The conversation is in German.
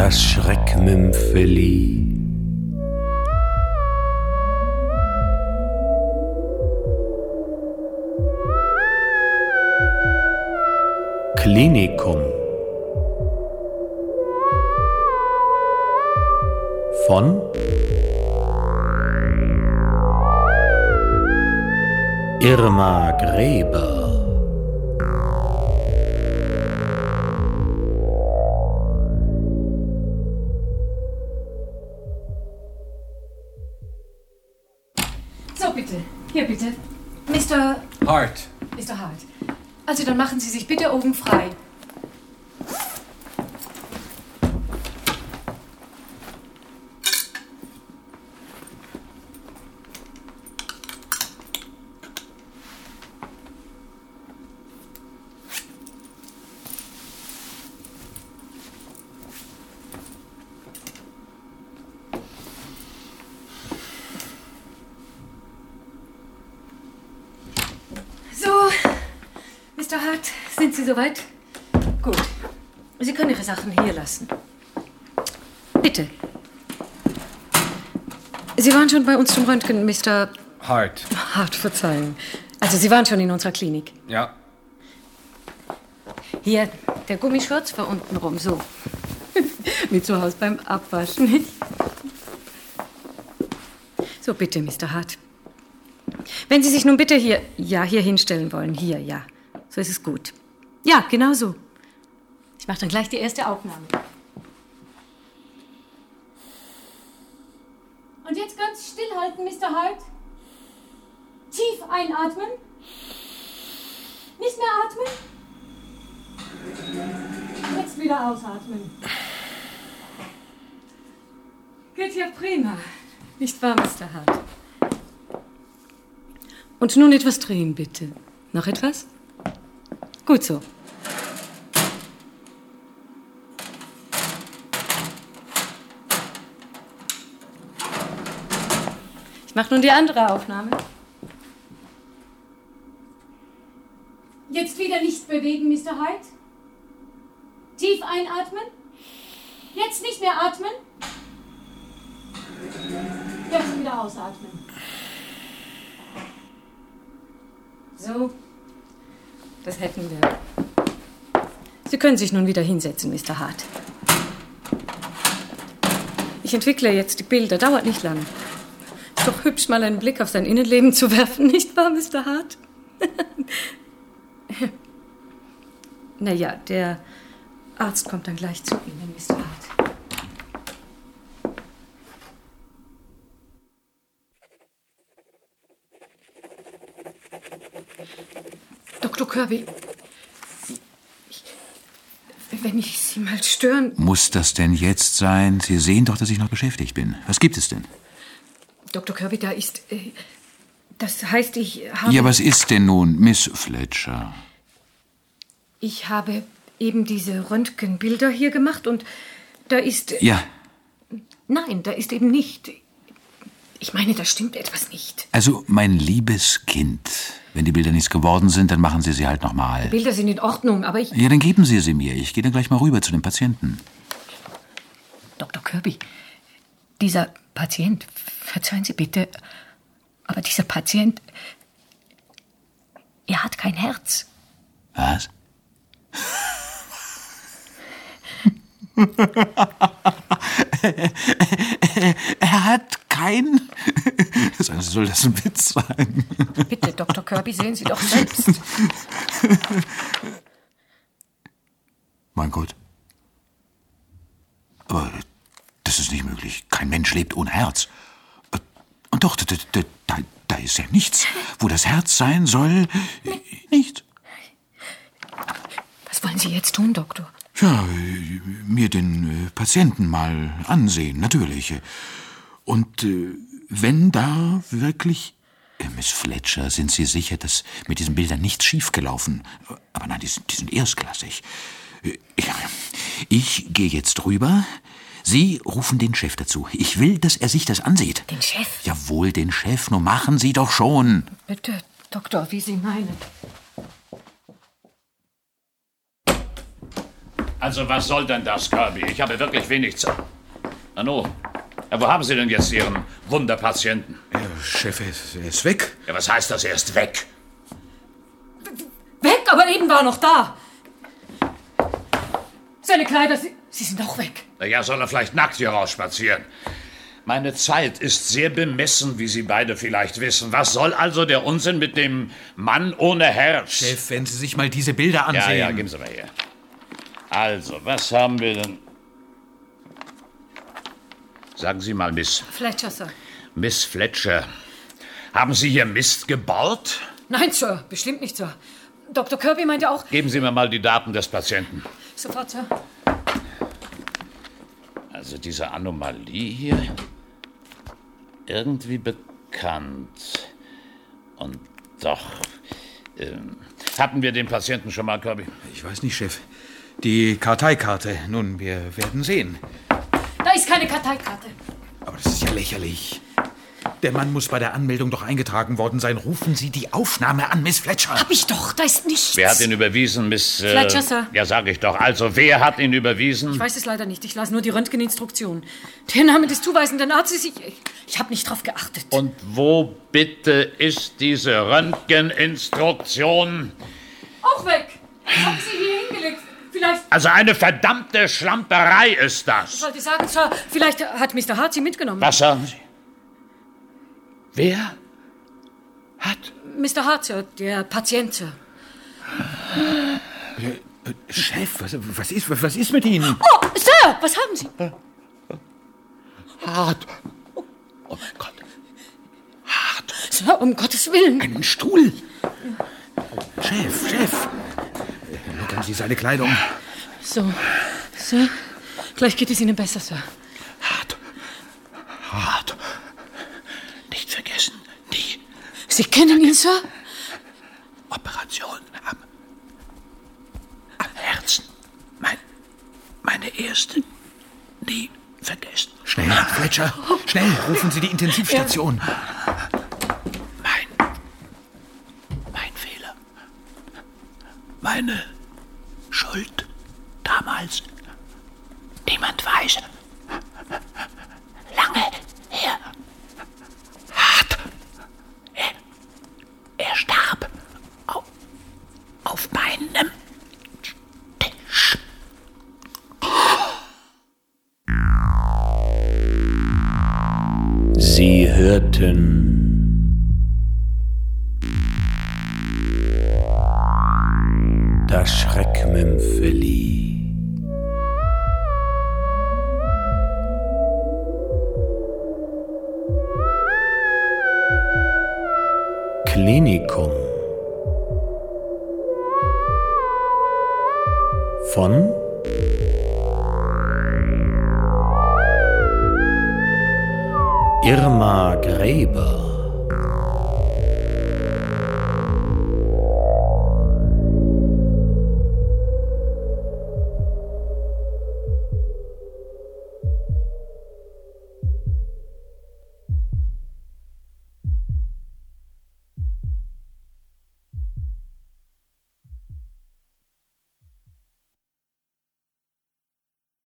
das Schreckmümpfeli. Klinikum von Irma Gräber bitte. Hier, bitte. Mr. Hart. Mr. Hart. Also, dann machen Sie sich bitte oben frei. So, Mr. Hart, sind Sie soweit? Gut. Sie können Ihre Sachen hier lassen. Bitte. Sie waren schon bei uns zum Röntgen, Mr. Hart. Hart, verzeihen. Also, Sie waren schon in unserer Klinik. Ja. Hier, der Gummischurz war unten rum, so. Wie zu Hause beim Abwaschen, nicht? So, bitte, Mr. Hart. Wenn Sie sich nun bitte hier, ja, hier hinstellen wollen, hier, ja. So ist es gut. Ja, genau so. Ich mache dann gleich die erste Aufnahme. Und jetzt ganz stillhalten, Mr. Hart. Tief einatmen. Nicht mehr atmen. Jetzt wieder ausatmen. Geht ja prima. Nicht wahr, Mr. Hart? Und nun etwas drehen, bitte. Noch etwas? Gut so. Ich mache nun die andere Aufnahme. Jetzt wieder nicht bewegen, Mr. Hyde. Tief einatmen. Jetzt nicht mehr atmen. Jetzt wieder ausatmen. So, das hätten wir. Sie können sich nun wieder hinsetzen, Mr. Hart. Ich entwickle jetzt die Bilder, dauert nicht lang. Ist doch hübsch, mal einen Blick auf sein Innenleben zu werfen, nicht wahr, Mr. Hart? naja, der Arzt kommt dann gleich zu Ihnen, Mr. Hart. Dr. Kirby, ich, wenn ich Sie mal stören. Muss das denn jetzt sein? Sie sehen doch, dass ich noch beschäftigt bin. Was gibt es denn? Dr. Kirby, da ist. Äh, das heißt, ich habe. Ja, was ist denn nun, Miss Fletcher? Ich habe eben diese Röntgenbilder hier gemacht und da ist. Ja, Nein, da ist eben nicht. Ich meine, da stimmt etwas nicht. also mein liebes Kind. Wenn die Bilder nichts geworden sind, dann machen Sie sie halt nochmal. Bilder sind in Ordnung, aber ich. Ja, dann geben Sie sie mir. Ich gehe dann gleich mal rüber zu dem Patienten. Dr. Kirby, dieser Patient, verzeihen Sie bitte, aber dieser Patient. Er hat kein Herz. Was? er hat kein. Soll das ein Witz sein? Bitte, Dr. Kirby, sehen Sie doch selbst. Mein Gott. Aber das ist nicht möglich. Kein Mensch lebt ohne Herz. Und doch, da, da, da, ist ja nichts. Wo das Herz sein soll, nichts. Was wollen Sie jetzt tun, Doktor? Ja, mir den äh, Patienten mal ansehen, natürlich. Und äh, wenn da wirklich. Äh, Miss Fletcher, sind Sie sicher, dass mit diesen Bildern nichts schiefgelaufen? Aber nein, die sind, die sind erstklassig. Äh, Ich gehe jetzt rüber. Sie rufen den Chef dazu. Ich will, dass er sich das ansieht. Den Chef? Jawohl, den Chef. Nun machen Sie doch schon. Bitte, Doktor, wie Sie meinen. Also was soll denn das, Kirby? Ich habe wirklich wenig Zeit. Nanu, ja, wo haben Sie denn jetzt Ihren Wunderpatienten? Ja, Chef, er ist, weg. Ja, was heißt das, er ist weg? Weg, aber eben war er noch da. Seine Kleider, sie, sie sind auch weg. Na ja, soll er vielleicht nackt hier rausspazieren? Meine Zeit ist sehr bemessen, wie Sie beide vielleicht wissen. Was soll also der Unsinn mit dem Mann ohne Herz? Chef, wenn Sie sich mal diese Bilder ja, ansehen. ja, geben Sie mal her. Also, was haben wir denn? Sagen Sie mal, Miss, Fletcher, Sir. Miss Fletcher, haben Sie hier Mist gebaut? Nein, Sir, bestimmt nicht, Sir. Dr. Kirby meinte auch. Geben Sie mir mal die Daten des Patienten. Sofort, Sir. Also diese Anomalie hier, irgendwie bekannt. Und doch, ähm, hatten wir den Patienten schon mal, Kirby? Ich weiß nicht, Chef. Die Karteikarte. Nun, wir werden sehen. Da ist keine Karteikarte. Aber das ist ja lächerlich. Der Mann muss bei der Anmeldung doch eingetragen worden sein. Rufen Sie die Aufnahme an, Miss Fletcher. Hab ich doch, da ist nichts. Wer hat ihn überwiesen, Miss... Äh, Fletcher, Sir. Ja, sag ich doch. Also, wer hat ihn überwiesen? Ich weiß es leider nicht. Ich las nur die Röntgeninstruktion. Der Name des zuweisenden Arztes, ich, ich, ich habe nicht drauf geachtet. Und wo bitte ist diese Röntgeninstruktion? Auch weg. Ich habe sie. Vielleicht, Also eine verdammte Schlamperei ist ich das. wollte sagen, Sir, vielleicht hat Mr. Hart sie mitgenommen. Was sagen Sie? Wer hat... Mr. Hart, Sir, der Patient, Sir. Chef, was, was, ist, was ist mit Ihnen? Oh, Sir, was haben Sie? Hart. Oh mein Gott. Hart. Sir, um Gottes Willen. Einen Stuhl. Chef, Chef. Lockern Sie seine Kleidung. So, Sir, gleich geht es Ihnen besser, Sir. Hart. Hart. Nicht vergessen, die Sie kennen ihn, Sir? Operation am, am Herzen. Mein, meine erste. Nie vergessen. Schnell, Fletcher. Schnell, rufen Sie die Intensivstation. Mein. Mein Fehler. Meine Schuld damals. Niemand weiß. Lange her. Hart. Er, er starb. Auf, auf meinem Tisch. Sie hörten das Schreckmümpfeli. Klinikum. Von? Irma Gräber